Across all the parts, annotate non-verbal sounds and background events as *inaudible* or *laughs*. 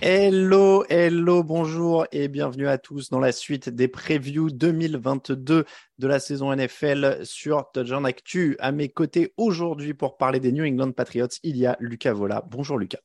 Hello, hello, bonjour et bienvenue à tous dans la suite des previews 2022 de la saison NFL sur Touchdown Actu. À mes côtés aujourd'hui pour parler des New England Patriots, il y a Lucas Vola. Bonjour Lucas.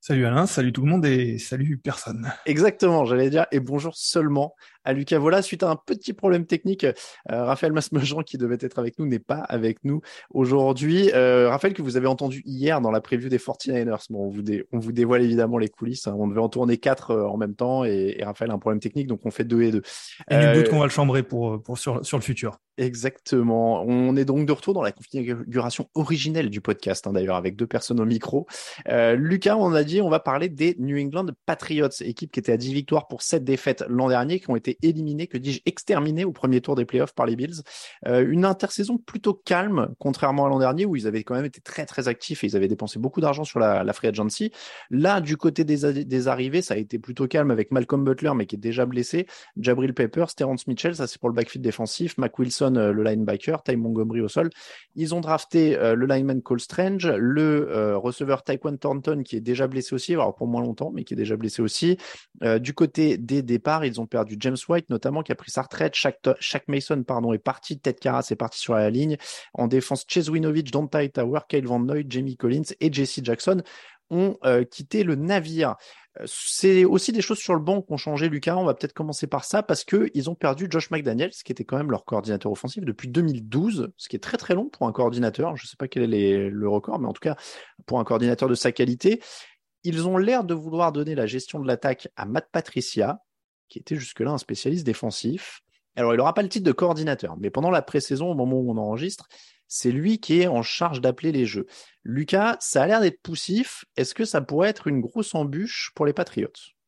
Salut Alain, salut tout le monde et salut personne. Exactement, j'allais dire et bonjour seulement à Lucas Vola. Suite à un petit problème technique, euh, Raphaël Masmejean, qui devait être avec nous, n'est pas avec nous aujourd'hui. Euh, Raphaël, que vous avez entendu hier dans la preview des 49ers. Bon, on vous, on vous dévoile évidemment les coulisses. Hein. On devait en tourner quatre euh, en même temps et, Raphaël a un problème technique, donc on fait deux et deux. Et nul doute qu'on va le chambrer pour, pour sur, sur le futur. Exactement. On est donc de retour dans la configuration originelle du podcast, hein, d'ailleurs, avec deux personnes au micro. Lucas, on a dit, on va parler des New England Patriots, équipe qui était à 10 victoires pour 7 défaites l'an dernier, qui ont été éliminé, que dis-je, exterminé au premier tour des playoffs par les Bills. Euh, une intersaison plutôt calme, contrairement à l'an dernier où ils avaient quand même été très très actifs et ils avaient dépensé beaucoup d'argent sur la, free agency. Là, du côté des, des arrivées, ça a été plutôt calme avec Malcolm Butler, mais qui est déjà blessé, Jabril Peppers, Terrence Mitchell, ça c'est pour le backfield défensif, Mac Wilson, euh, le linebacker, Ty Montgomery au sol. Ils ont drafté euh, le lineman Cole Strange, le receveur Taekwon Thornton qui est déjà blessé aussi, alors pour moins longtemps, mais qui est déjà blessé aussi. du côté des départs, ils ont perdu James White notamment qui a pris sa retraite. Chaque, Mason pardon, est parti. Ted Carras est parti sur la ligne. En défense, Chase Winovich, Dante Hightower, Kyle Van Noy, Jamie Collins et Jesse Jackson ont euh, quitté le navire. Euh, c'est aussi des choses sur le banc qui ont changé, Lucas. On va peut-être commencer par ça parce qu'ils ont perdu Josh McDaniels, qui était quand même leur coordinateur offensif depuis 2012, ce qui est très très long pour un coordinateur. Je ne sais pas quel est le record, mais en tout cas pour un coordinateur de sa qualité. Ils ont l'air de vouloir donner la gestion de l'attaque à Matt Patricia, qui était jusque-là un spécialiste défensif. Alors, il n'aura pas le titre de coordinateur, mais pendant la pré-saison, au moment où on enregistre, c'est lui qui est en charge d'appeler les jeux. Lucas, ça a l'air d'être poussif. Est-ce que ça pourrait être une grosse embûche pour les Patriots? bah,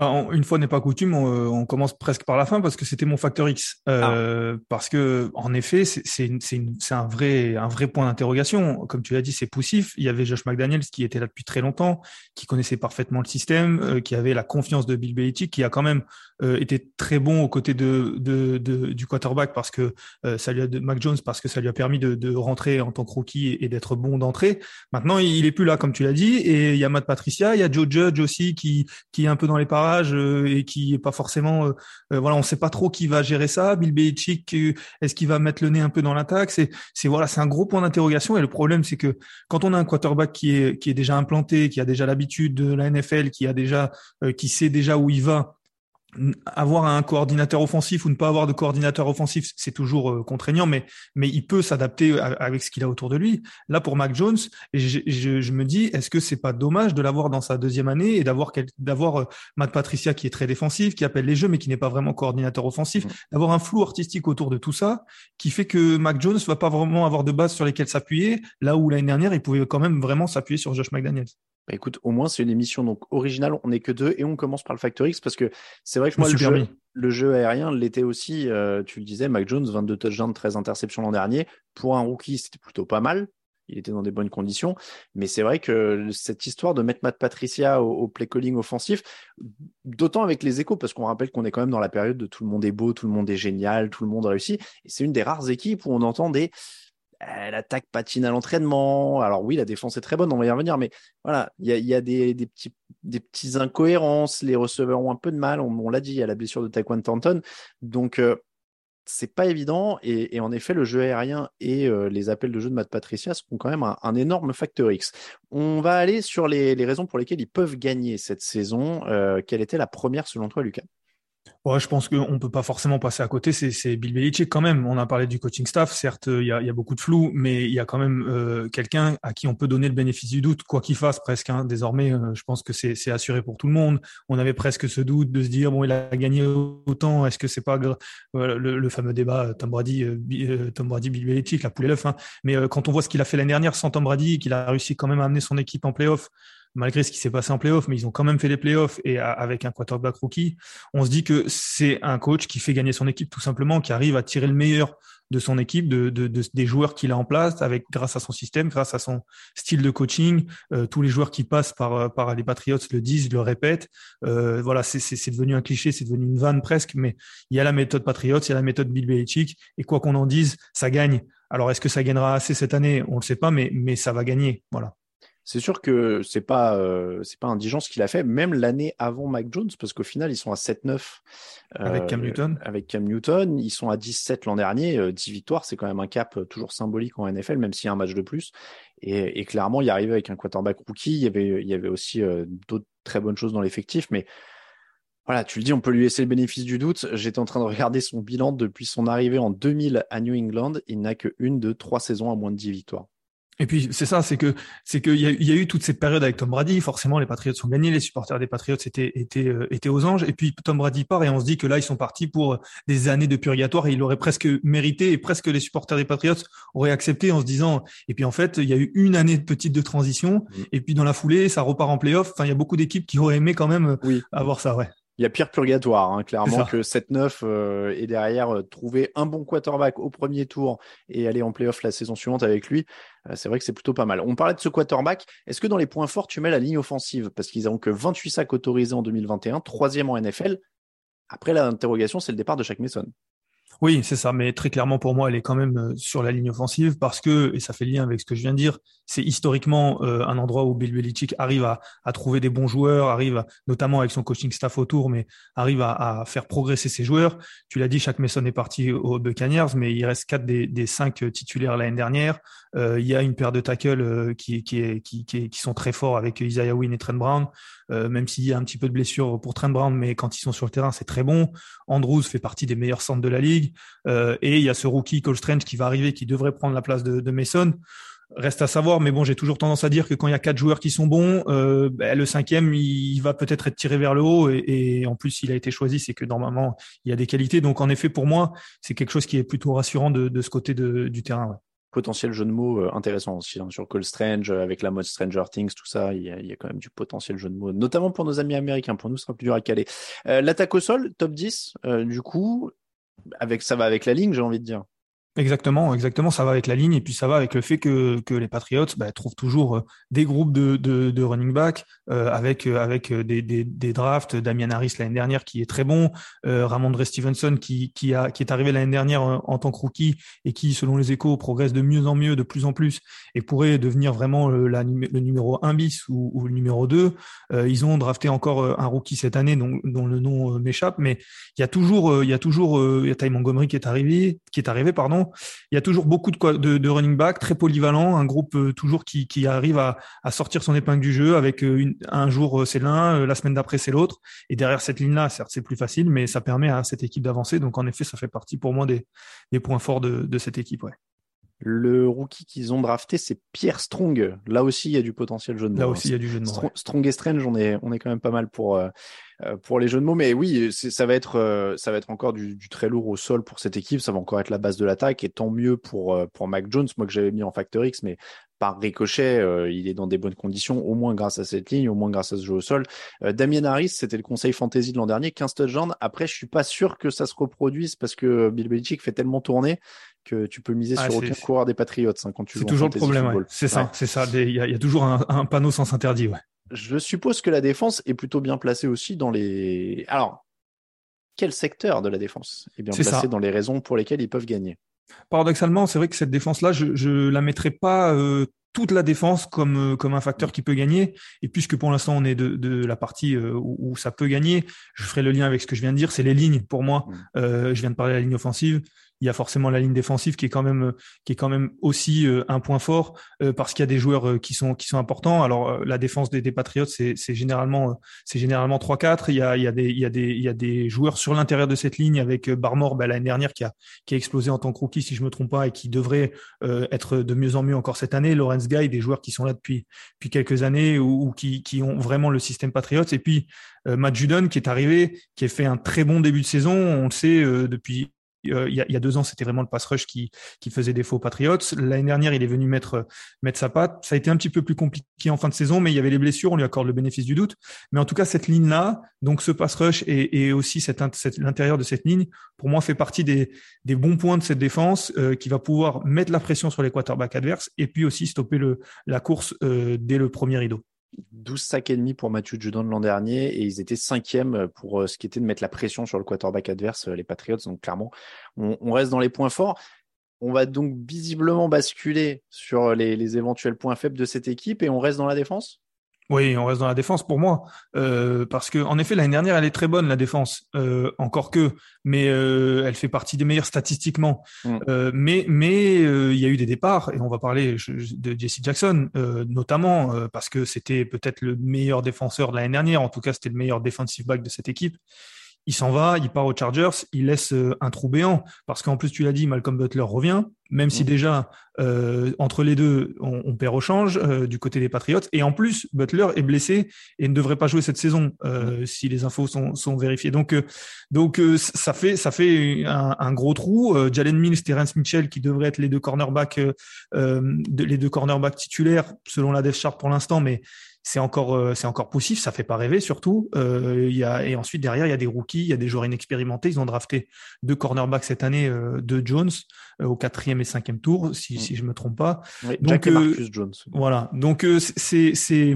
une fois n'est pas coutume, on, commence presque par la fin parce que c'était mon facteur X. Euh, ah. Parce que, en effet, c'est un vrai, un vrai point d'interrogation. Comme tu l'as dit, c'est poussif. Il y avait Josh McDaniels qui était là depuis très longtemps, qui connaissait parfaitement le système, euh, qui avait la confiance de Bill Belichick, qui a quand même euh, été très bon aux côtés de, de, de du quarterback parce que ça lui a de Mac Jones parce que ça lui a permis de, de rentrer en tant que rookie et, d'être bon d'entrée. Maintenant, il est plus là, comme tu l'as dit, et il y a Matt Patricia, il y a Joe Judge aussi qui, qui est un peu dans les parages euh, et qui est pas forcément euh, euh, voilà on sait pas trop qui va gérer ça Bill Belichick est-ce qu'il va mettre le nez un peu dans l'attaque? C'est c'est voilà c'est un gros point d'interrogation et le problème c'est que quand on a un quarterback qui est qui est déjà implanté qui a déjà l'habitude de la NFL qui a déjà qui sait déjà où il va avoir un coordinateur offensif ou ne pas avoir de coordinateur offensif, c'est toujours euh, contraignant, mais, mais il peut s'adapter avec ce qu'il a autour de lui. Là, pour Mac Jones, je, je, je me dis, est-ce que c'est pas dommage de l'avoir dans sa deuxième année et d'avoir d'avoir euh, Matt Patricia qui est très défensif, qui appelle les jeux, mais qui n'est pas vraiment coordinateur offensif, mmh. d'avoir un flou artistique autour de tout ça, qui fait que Mac Jones va pas vraiment avoir de base sur lesquelles s'appuyer, là où l'année dernière, il pouvait quand même vraiment s'appuyer sur Josh McDaniels. Bah, écoute, au moins c'est une émission donc originale, on n'est que deux et on commence par le Factor X parce que c'est vrai que moi le jeu, le jeu, aérien l'était aussi, euh, tu le disais, Mac Jones, 22 touchdowns, 13 interceptions l'an dernier. Pour un rookie, c'était plutôt pas mal. Il était dans des bonnes conditions. Mais c'est vrai que cette histoire de mettre Matt Patricia au, play calling offensif, d'autant avec les échos, parce qu'on rappelle qu'on est quand même dans la période de tout le monde est beau, tout le monde est génial, tout le monde réussit. Et c'est une des rares équipes où on entend des elle attaque patine à l'entraînement. Alors oui, la défense est très bonne, on va y revenir, mais voilà, il y a, des, petits, des petits incohérences. Les receveurs ont un peu de mal. On, l'a dit, il y a la blessure de Taekwondo Thornton. Donc, euh, c'est pas évident. Et, en effet, le jeu aérien et euh, les appels de jeu de Matt Patricia sont quand même un, énorme facteur X. On va aller sur les, raisons pour lesquelles ils peuvent gagner cette saison. Euh, quelle était la première selon toi, Lucas? Ouais, je pense qu'on peut pas forcément passer à côté. C'est Bill Belichick quand même. On a parlé du coaching staff. Certes, il y a, beaucoup de flou, mais il y a quand même euh, quelqu'un à qui on peut donner le bénéfice du doute, quoi qu'il fasse presque. Hein. Désormais, euh, je pense que c'est assuré pour tout le monde. On avait presque ce doute de se dire bon, il a gagné autant. Est-ce que c'est pas le, fameux débat Tom Brady, euh, Tom Brady, Bill Belichick, la poule et l'œuf. Hein. Mais quand on voit ce qu'il a fait l'année dernière sans Tom Brady, qu'il a réussi quand même à amener son équipe en playoff, malgré ce qui s'est passé en playoff, mais ils ont quand même fait les playoffs et avec un quarterback rookie, on se dit que c'est un coach qui fait gagner son équipe tout simplement, qui arrive à tirer le meilleur de son équipe, de, des joueurs qu'il a en place, avec grâce à son système, grâce à son style de coaching. Euh, tous les joueurs qui passent par, euh, par les Patriots le disent, le répètent. Euh, voilà, c'est devenu un cliché, c'est devenu une vanne presque, mais il y a la méthode Patriots, il y a la méthode Bill Belichick, et quoi qu'on en dise, ça gagne. Alors, est-ce que ça gagnera assez cette année? On ne le sait pas, mais, mais ça va gagner. Voilà. C'est sûr que c'est pas euh, c'est pas indigent ce qu'il a fait, même l'année avant Mac Jones, parce qu'au final ils sont à 7-9 avec Cam euh, Newton. Avec Cam Newton, ils sont à 17 l'an dernier, 10 euh, victoires, c'est quand même un cap toujours symbolique en NFL, même s'il y a un match de plus. Et, clairement, il arrivait avec un quarterback rookie. Il y avait il y avait aussi d'autres très bonnes choses dans l'effectif, mais voilà, tu le dis, on peut lui laisser le bénéfice du doute. J'étais en train de regarder son bilan depuis son arrivée en 2000 à New England. Il n'a que une de trois saisons à moins de 10 victoires. Et puis c'est ça, c'est que c'est qu'il y, a, y a eu toute cette période avec Tom Brady. Forcément, les Patriots sont gagnés, les supporters des Patriots étaient étaient euh, étaient aux anges. Et puis Tom Brady part et on se dit que là ils sont partis pour des années de purgatoire et il aurait presque mérité et presque les supporters des Patriots auraient accepté en se disant. Et puis en fait, il y a eu une année de petite de transition mmh. et puis dans la foulée, ça repart en playoff. Enfin, il y a beaucoup d'équipes qui auraient aimé quand même avoir ça, ouais il y a pire purgatoire, hein, clairement, que 7-9 euh, et derrière euh, trouver un bon quarterback au premier tour et aller en playoff la saison suivante avec lui. Euh, c'est vrai que c'est plutôt pas mal. On parlait de ce quarterback. Est-ce que dans les points forts, tu mets la ligne offensive? Parce qu'ils n'ont que 28 sacs autorisés en 2021, troisième en NFL. Après, l'interrogation, c'est le départ de Shaq Mason. Oui, c'est ça, mais très clairement pour moi, elle est quand même euh, sur la ligne offensive parce que, et ça fait lien avec ce que je viens de dire, c'est historiquement euh, un endroit où Bill Belichick arrive à, à, trouver des bons joueurs, arrive notamment avec son coaching staff autour, mais arrive à, à faire progresser ses joueurs. Tu l'as dit, chaque Mason est parti aux Buccaneers, mais il reste quatre des, des cinq titulaires l'année dernière. Euh, il y a une paire de tackles qui, qui, qui, qui, qui, sont très forts avec Isaiah Wynn et Trent Brown. Euh, même s'il y a un petit peu de blessure pour Trent Brown, mais quand ils sont sur le terrain, c'est très bon. Andrews fait partie des meilleurs centres de la ligue. Euh, et il y a ce rookie Cole Strange qui va arriver, qui devrait prendre la place de, Mason. Reste à savoir, mais bon, j'ai toujours tendance à dire que quand il y a quatre joueurs qui sont bons, euh, ben, le cinquième, il va peut-être être tiré vers le haut, et, en plus, il a été choisi, c'est que normalement, il y a des qualités. Donc, en effet, pour moi, c'est quelque chose qui est plutôt rassurant de, ce côté du terrain. Potentiel jeu de mots euh, intéressant aussi hein, sur Call Strange avec la mode Stranger Things, tout ça. Il y, a, quand même du potentiel jeu de mots, notamment pour nos amis américains. Pour nous, ce sera plus dur à caler. L'attaque au sol, top 10, euh, du coup, avec ça va avec la ligne, j'ai envie de dire. Exactement, exactement. Ça va avec la ligne et puis ça va avec le fait que, que les Patriots bah, trouvent toujours euh, des groupes de, de, de running back euh, avec euh, avec des, des, des drafts. Damian Harris l'année dernière qui est très bon, euh, Ramondre Stevenson qui qui a qui est arrivé l'année dernière en, tant que rookie et qui, selon les échos, progresse de mieux en mieux, de plus en plus et pourrait devenir vraiment le, numéro 1 bis ou, le numéro 2. ils ont drafté encore un rookie cette année dont, dont le nom m'échappe, mais il y a toujours il y a toujours il y a Ty Montgomery qui est arrivé qui est arrivé pardon il y a toujours beaucoup de, de, de running back, très polyvalent, un groupe euh, toujours qui, qui arrive à, à, sortir son épingle du jeu avec euh, une, un jour euh, c'est l'un, la semaine d'après c'est l'autre. Et derrière cette ligne-là, certes c'est plus facile, mais ça permet à cette équipe d'avancer. Donc en effet, ça fait partie pour moi des, des points forts de, de cette équipe. Ouais. Le rookie qu'ils ont drafté, c'est Pierre Strong. Là aussi, il y a du potentiel jeu de mots. Là aussi, il y a du jeu de mots. Strong et Strange, on est, on est quand même pas mal pour, pour les jeux de mots. Mais oui, ça va être, euh, ça va être encore du, du, très lourd au sol pour cette équipe. Ça va encore être la base de l'attaque. Et tant mieux pour, euh, pour Mac Jones, moi que j'avais mis en Factor X, mais par ricochet, euh, il est dans des bonnes conditions, au moins grâce à cette ligne, au moins grâce à ce jeu au sol. Euh, Damien Harris, c'était le conseil fantasy de l'an dernier, 15 touchdowns. Après, je suis pas sûr que ça se reproduise parce que Bill Belichick fait tellement tourner que tu peux miser sur aucun coureur des Patriots hein, quand tu C'est toujours le problème, c'est ça, c'est ça. Il y, a, toujours un, panneau sans interdit, ouais. Je suppose que la défense est plutôt bien placée aussi dans les. Alors, quel secteur de la défense est bien placé dans les raisons pour lesquelles ils peuvent gagner? Paradoxalement, c'est vrai que cette défense-là, je, je la mettrais pas euh, toute la défense comme euh, comme un facteur qui peut gagner. Et puisque pour l'instant on est de, de la partie euh, où, ça peut gagner, je ferai le lien avec ce que je viens de dire. C'est les lignes pour moi. Mm. Euh, je viens de parler de la ligne offensive. Il y a forcément la ligne défensive qui est quand même qui est quand même aussi un point fort parce qu'il y a des joueurs qui sont qui sont importants. Alors la défense des, des Patriots, c'est généralement c'est généralement 3-4. Il y a il y a des il y a des il y a des joueurs sur l'intérieur de cette ligne avec Barmore bah, l'année dernière qui a qui a explosé en tant que rookie si je me trompe pas et qui devrait être de mieux en mieux encore cette année. Lawrence Guy, des joueurs qui sont là depuis depuis quelques années ou, qui qui ont vraiment le système Patriots et puis Matt Judon qui est arrivé, qui a fait un très bon début de saison. On le sait depuis euh, il, y a, deux ans, c'était vraiment le pass rush qui, faisait défaut aux Patriots. L'année dernière, il est venu mettre, mettre sa patte. Ça a été un petit peu plus compliqué en fin de saison, mais il y avait les blessures, on lui accorde le bénéfice du doute. Mais en tout cas, cette ligne-là, donc ce pass rush et, aussi l'intérieur de cette ligne, pour moi, fait partie des, bons points de cette défense euh, qui va pouvoir mettre la pression sur les quarterbacks adverses et puis aussi stopper la course euh, dès le premier rideau. 12 sacs et demi pour Matthew Judon l'an dernier et ils étaient cinquième pour euh, ce qui était de mettre la pression sur le quarterback adverse, euh, les Patriots. Donc clairement, on, reste dans les points forts. On va donc visiblement basculer sur les éventuels points faibles de cette équipe et on reste dans la défense? Oui, on reste dans la défense pour moi, euh, parce que en effet l'année dernière elle est très bonne la défense, euh, encore que, mais euh, elle fait partie des meilleures statistiquement. Mm. Euh, mais mais euh, il y a eu des départs et on va parler de Jesse Jackson notamment parce que c'était peut-être le meilleur défenseur de l'année dernière, en tout cas c'était le meilleur defensive back de cette équipe il s'en va, il part aux Chargers, il laisse euh, un trou béant parce qu'en plus tu l'as dit, Malcolm Butler revient, même si mm. déjà euh, entre les deux on, perd au change euh, du côté des Patriots et en plus Butler est blessé et ne devrait pas jouer cette saison mm. si les infos sont, sont vérifiées. Donc donc ça fait ça fait un, gros trou. Jalen Mills, Terrence Mitchell qui devraient être les deux cornerbacks les deux cornerbacks titulaires selon la Dev Chart pour l'instant, mais c'est encore euh, c'est encore poussif, ça fait pas rêver surtout. Euh, y a, et ensuite derrière il y a des rookies, il y a des joueurs inexpérimentés. Ils ont drafté deux cornerbacks cette année, euh, de Jones euh, au quatrième et cinquième tour, si, mm. si je me trompe pas. donc Jack et Marcus Jones. Voilà, donc c'est c'est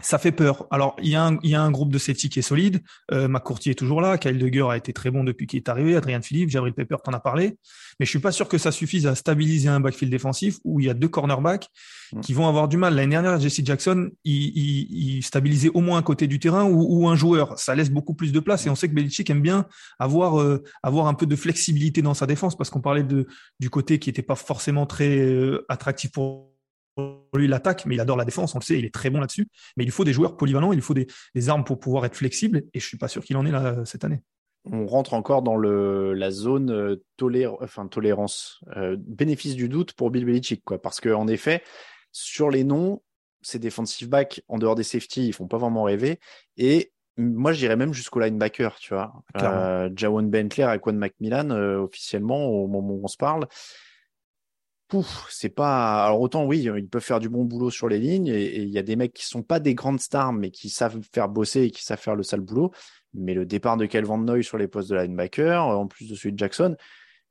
ça fait peur. Alors, il y, a un, il y a un groupe de safety qui est solide. Euh, McCourty est toujours là. Kyle Duggar a été très bon depuis qu'il est arrivé. Adrien Philippe, Jabril Pepper, t'en as parlé. Mais je suis pas sûr que ça suffise à stabiliser un backfield défensif où il y a deux cornerbacks mm. qui vont avoir du mal. L'année dernière, Jesse Jackson, il, il, il, stabilisait au moins un côté du terrain ou, ou, un joueur. Ça laisse beaucoup plus de place. Et on sait que Belichick aime bien avoir, euh, avoir un peu de flexibilité dans sa défense parce qu'on parlait de, du côté qui était pas forcément très euh, attractif pour lui l'attaque, mais il adore la défense, on le sait, il est très bon là-dessus. Mais il faut des joueurs polyvalents, il faut des, armes pour pouvoir être flexible, et je suis pas sûr qu'il en ait là cette année. On rentre encore dans le, la zone euh, enfin, tolérance, euh, bénéfice du doute pour Bill Belichick, quoi. Parce qu'en effet, sur les noms, ces defensive backs, en dehors des safety, ils font pas vraiment rêver. Et moi, je dirais même jusqu'au linebacker, tu vois. Euh, Jawan Bentley, Aquan Macmillan, euh, officiellement, au moment où on se parle, pouf, c'est pas. Alors autant oui, ils peuvent faire du bon boulot sur les lignes et il y a des mecs qui sont pas des grandes stars mais qui savent faire bosser et qui savent faire le sale boulot. Mais le départ de Calvin Noy sur les postes de linebacker, en plus de celui de Jackson.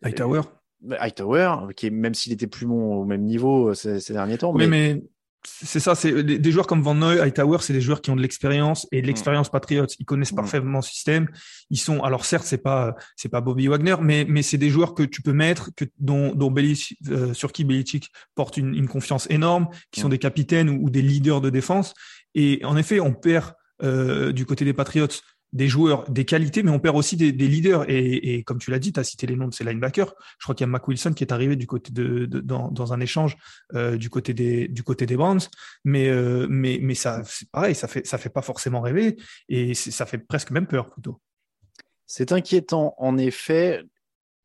Hightower. Euh, Hightower, qui même s'il était plus bon au même niveau euh, ces, derniers temps. Oui, mais c'est ça, c'est des joueurs comme Van Noy, Hightower, c'est des joueurs qui ont de l'expérience et de mm. l'expérience Patriots. Ils connaissent mm. parfaitement le système. Ils sont, alors certes, c'est pas c'est pas Bobby Wagner, mais mais c'est des joueurs que tu peux mettre, que dont dont euh, sur qui Belichick porte une, une confiance énorme, qui sont mm. des capitaines ou, des leaders de défense. Et en effet, on perd euh, du côté des Patriots des joueurs, des qualités, mais on perd aussi des, leaders. Et, comme tu l'as dit, tu as cité les noms de ces linebackers. Je crois qu'il y a Mac Wilson qui est arrivé du côté de, dans, un échange euh, du côté des du côté des Browns, mais euh, mais mais ça c'est pareil, ça fait ça fait pas forcément rêver et ça fait presque même peur plutôt. C'est inquiétant en effet.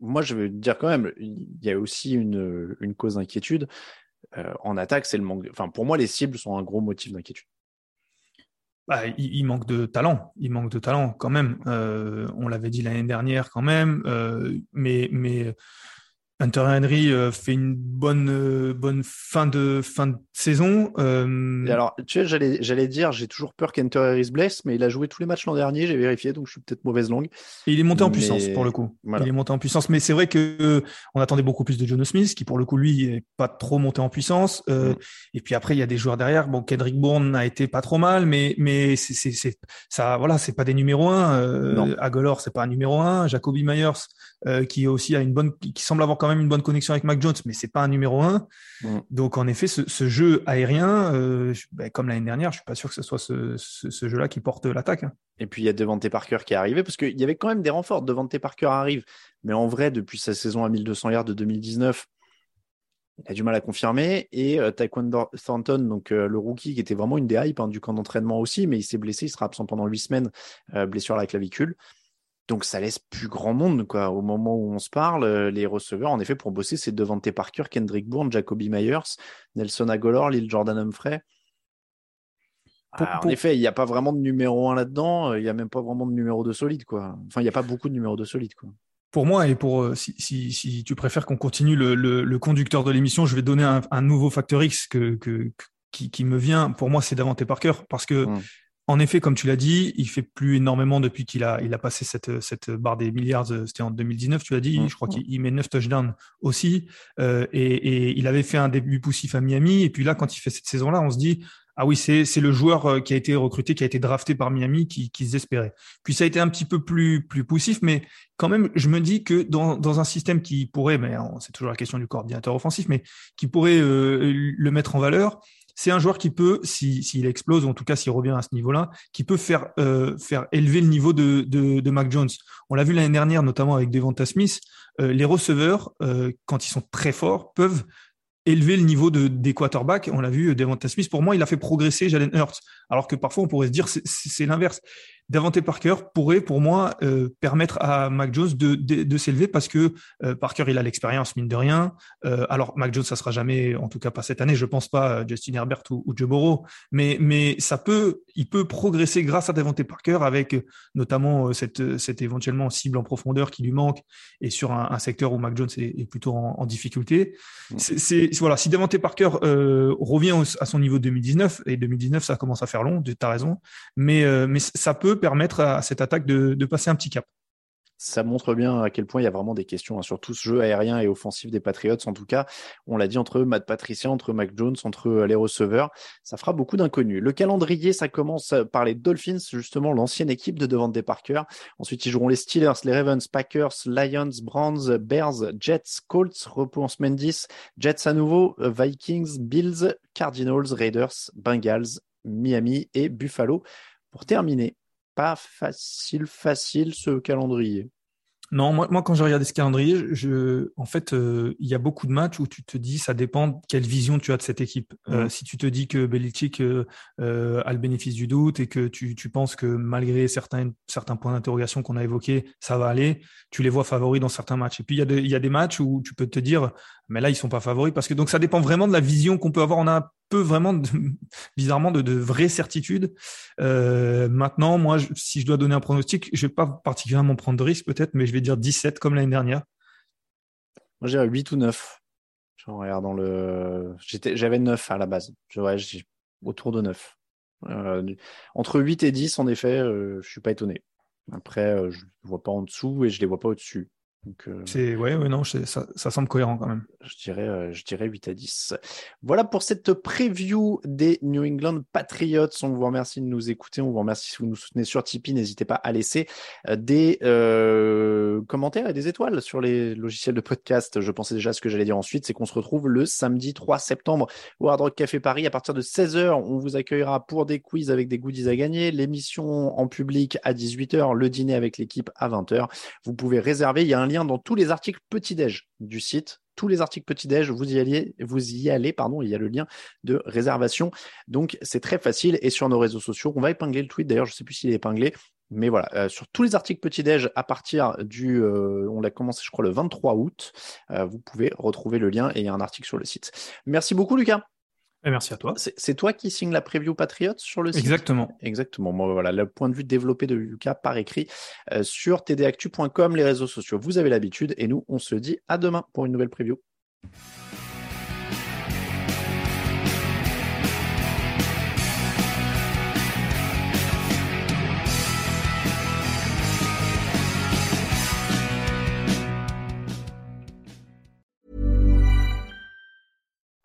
Moi, je veux dire quand même, il y a aussi une, une cause d'inquiétude. Euh, en attaque, c'est le manque. Enfin, pour moi, les cibles sont un gros motif d'inquiétude. Bah, il, manque de talent. Il manque de talent quand même. Euh, on l'avait dit l'année dernière quand même. Euh, mais, mais Hunter Henry euh, fait une bonne euh, bonne fin de fin de saison. Euh... alors, tu sais, j'allais j'allais dire, j'ai toujours peur qu'Hunter Henry se blesse, mais il a joué tous les matchs l'an dernier, j'ai vérifié, donc je suis peut-être mauvaise langue. Et il est monté en puissance pour le coup. Il est monté en puissance, mais c'est vrai que on attendait beaucoup plus de Jono Smith, qui pour le coup lui est pas trop monté en puissance. Euh, mm. Et puis après, il y a des joueurs derrière. Bon, Kendrick Bourne a été pas trop mal, mais mais c'est c'est ça, voilà, c'est pas des numéros un. Euh, Agolor, c'est pas un numéro un. Jacoby Myers, qui aussi a une bonne, qui semble avoir quand même même une bonne connexion avec Mac Jones, mais c'est pas un numéro un. Mm. Donc en effet, ce, jeu aérien, euh, ben, comme l'année dernière, je suis pas sûr que ce soit ce, jeu-là qui porte l'attaque. Hein. Et puis il y a Devante Parker qui est arrivé parce qu'il y avait quand même des renforts. Devante Parker arrive, mais en vrai, depuis sa saison à 1200 yards de 2019, il a du mal à confirmer. Et euh, Taekwondo Thornton, donc euh, le rookie, qui était vraiment une des hypes hein, du camp d'entraînement aussi, mais il s'est blessé, il sera absent pendant huit semaines, euh, blessure à la clavicule. Donc ça laisse plus grand monde quoi. Au moment où on se parle, les receveurs, en effet, pour bosser, c'est Devante Parker, Kendrick Bourne, Jacoby Myers, Nelson Agolor, Lil Jordan Humphrey. Ah, en effet, il n'y a pas vraiment de numéro 1 là-dedans. Il n'y a même pas vraiment de numéro 2 solide, quoi. Enfin, il n'y a pas beaucoup de numéro 2 solide, quoi pour moi, et pour euh, si, si, si tu préfères qu'on continue le, le, le, conducteur de l'émission, je vais donner un, un, nouveau facteur X que, que, qui, qui, me vient. Pour moi, c'est Davante Parker parce que, mmh. En effet, comme tu l'as dit, il fait plus énormément depuis qu'il a, il a passé cette, cette barre des milliards. Euh, c'était en 2019, tu l'as dit. Mmh. Je crois mmh. qu'il met 9 touchdowns aussi. Euh, et, et, il avait fait un début poussif à Miami. Et puis là, quand il fait cette saison-là, on se dit, ah oui, c'est le joueur euh, qui a été recruté, qui a été drafté par Miami, qui, qui se désespérait. Puis ça a été un petit peu plus plus poussif, mais quand même, je me dis que dans, dans un système qui pourrait, mais c'est toujours la question du coordinateur offensif, mais qui pourrait euh, le mettre en valeur, c'est un joueur qui peut, s'il si, explose, ou en tout cas s'il revient à ce niveau-là, qui peut faire euh, élever le niveau de, de, Mac Jones. On l'a vu l'année dernière, notamment avec Devonta Smith. les receveurs, quand ils sont très forts, peuvent élever le niveau de, des quarterbacks. On l'a vu, Devonta Smith, pour moi, il a fait progresser Jalen Hurts. Alors que parfois, on pourrait se dire, c'est l'inverse. Davante Parker pourrait, pour moi, euh, permettre à Mac Jones de, de, de s'élever parce que euh, Parker, il a l'expérience, mine de rien. Euh, alors, Mac Jones, ça sera jamais, en tout cas pas cette année, je pense pas, Justin Herbert ou, ou Joe Burrow, mais, mais ça peut, il peut progresser grâce à Davante Parker avec notamment cette, cette éventuellement cible en profondeur qui lui manque et sur un, un secteur où Mac Jones est, est plutôt en, en difficulté. C'est voilà, si Davante Parker revient à son niveau 2019 et 2019, ça commence à faire long, tu as raison, mais mais ça peut permettre à cette attaque de, passer un petit cap. Ça montre bien à quel point il y a vraiment des questions hein, sur tout ce jeu aérien et offensif des Patriots. En tout cas, on l'a dit entre Matt Patricia, entre Mac Jones, entre euh, les receveurs, ça fera beaucoup d'inconnus. Le calendrier, ça commence par les Dolphins, justement l'ancienne équipe de Devante des Parker. Ensuite, ils joueront les Steelers, les Ravens, Packers, Lions, Browns, Bears, Jets, Colts, repos en semaine 10, Jets à nouveau, Vikings, Bills, Cardinals, Raiders, Bengals, Miami et Buffalo. Pour terminer, pas facile, facile ce calendrier. Non, moi, moi quand j'ai regardé ce calendrier, je, en fait, euh, il y a beaucoup de matchs où tu te dis, ça dépend quelle vision tu as de cette équipe. Euh, si tu te dis que Belichick euh, a le bénéfice du doute et que tu, tu penses que malgré certains, certains points d'interrogation qu'on a évoqués, ça va aller, tu les vois favoris dans certains matchs. Et puis il y a y a des matchs où tu peux te dire, mais là ils sont pas favoris parce que donc ça dépend vraiment de la vision qu'on peut avoir. On a peu vraiment, *laughs* bizarrement, de, vraies certitudes. Euh, maintenant, moi, si je dois donner un pronostic, je vais pas particulièrement prendre de risque peut-être, mais je vais dire 17 comme l'année dernière. Moi, j'irais 8 ou 9. Je regarde dans le. J'avais 9 à la base. Je, autour de 9. Euh, entre 8 et 10, en effet, euh, je suis pas étonné. Après, euh, je ne vois pas en dessous et je les vois pas au-dessus. Euh, c'est ouais, ouais, non, ça, ça, semble cohérent quand même. Je dirais, euh, je dirais 8 à 10. Voilà pour cette preview des New England Patriots. On vous remercie de nous écouter. On vous remercie si vous nous soutenez sur Tipeee. N'hésitez pas à laisser euh, des commentaires et des étoiles sur les logiciels de podcast. Je pensais déjà à ce que j'allais dire ensuite, c'est qu'on se retrouve le samedi 3 septembre au Hard Rock Café Paris à partir de 16h. On vous accueillera pour des quiz avec des goodies à gagner, l'émission en public à 18h, le dîner avec l'équipe à 20h. Vous pouvez réserver. Il y a un dans tous les articles petit-déj du site. Tous les articles petit-déj, vous y allez, vous y allez, pardon, il y a le lien de réservation. Donc, c'est très facile. Et sur nos réseaux sociaux, on va épingler le tweet. D'ailleurs, je ne sais plus s'il est épinglé. Mais voilà, euh, sur tous les articles petit-déj, à partir du, euh, on l'a commencé, je crois, le 23 août, euh, vous pouvez retrouver le lien et il y a un article sur le site. Merci beaucoup, Lucas merci à toi. C'est toi qui signe la preview Patriot sur le site? Exactement. Exactement. Voilà, le point de vue développé de Lucas par écrit euh, sur tdactu.com, les réseaux sociaux. Vous avez l'habitude et nous, on se dit à demain pour une nouvelle preview.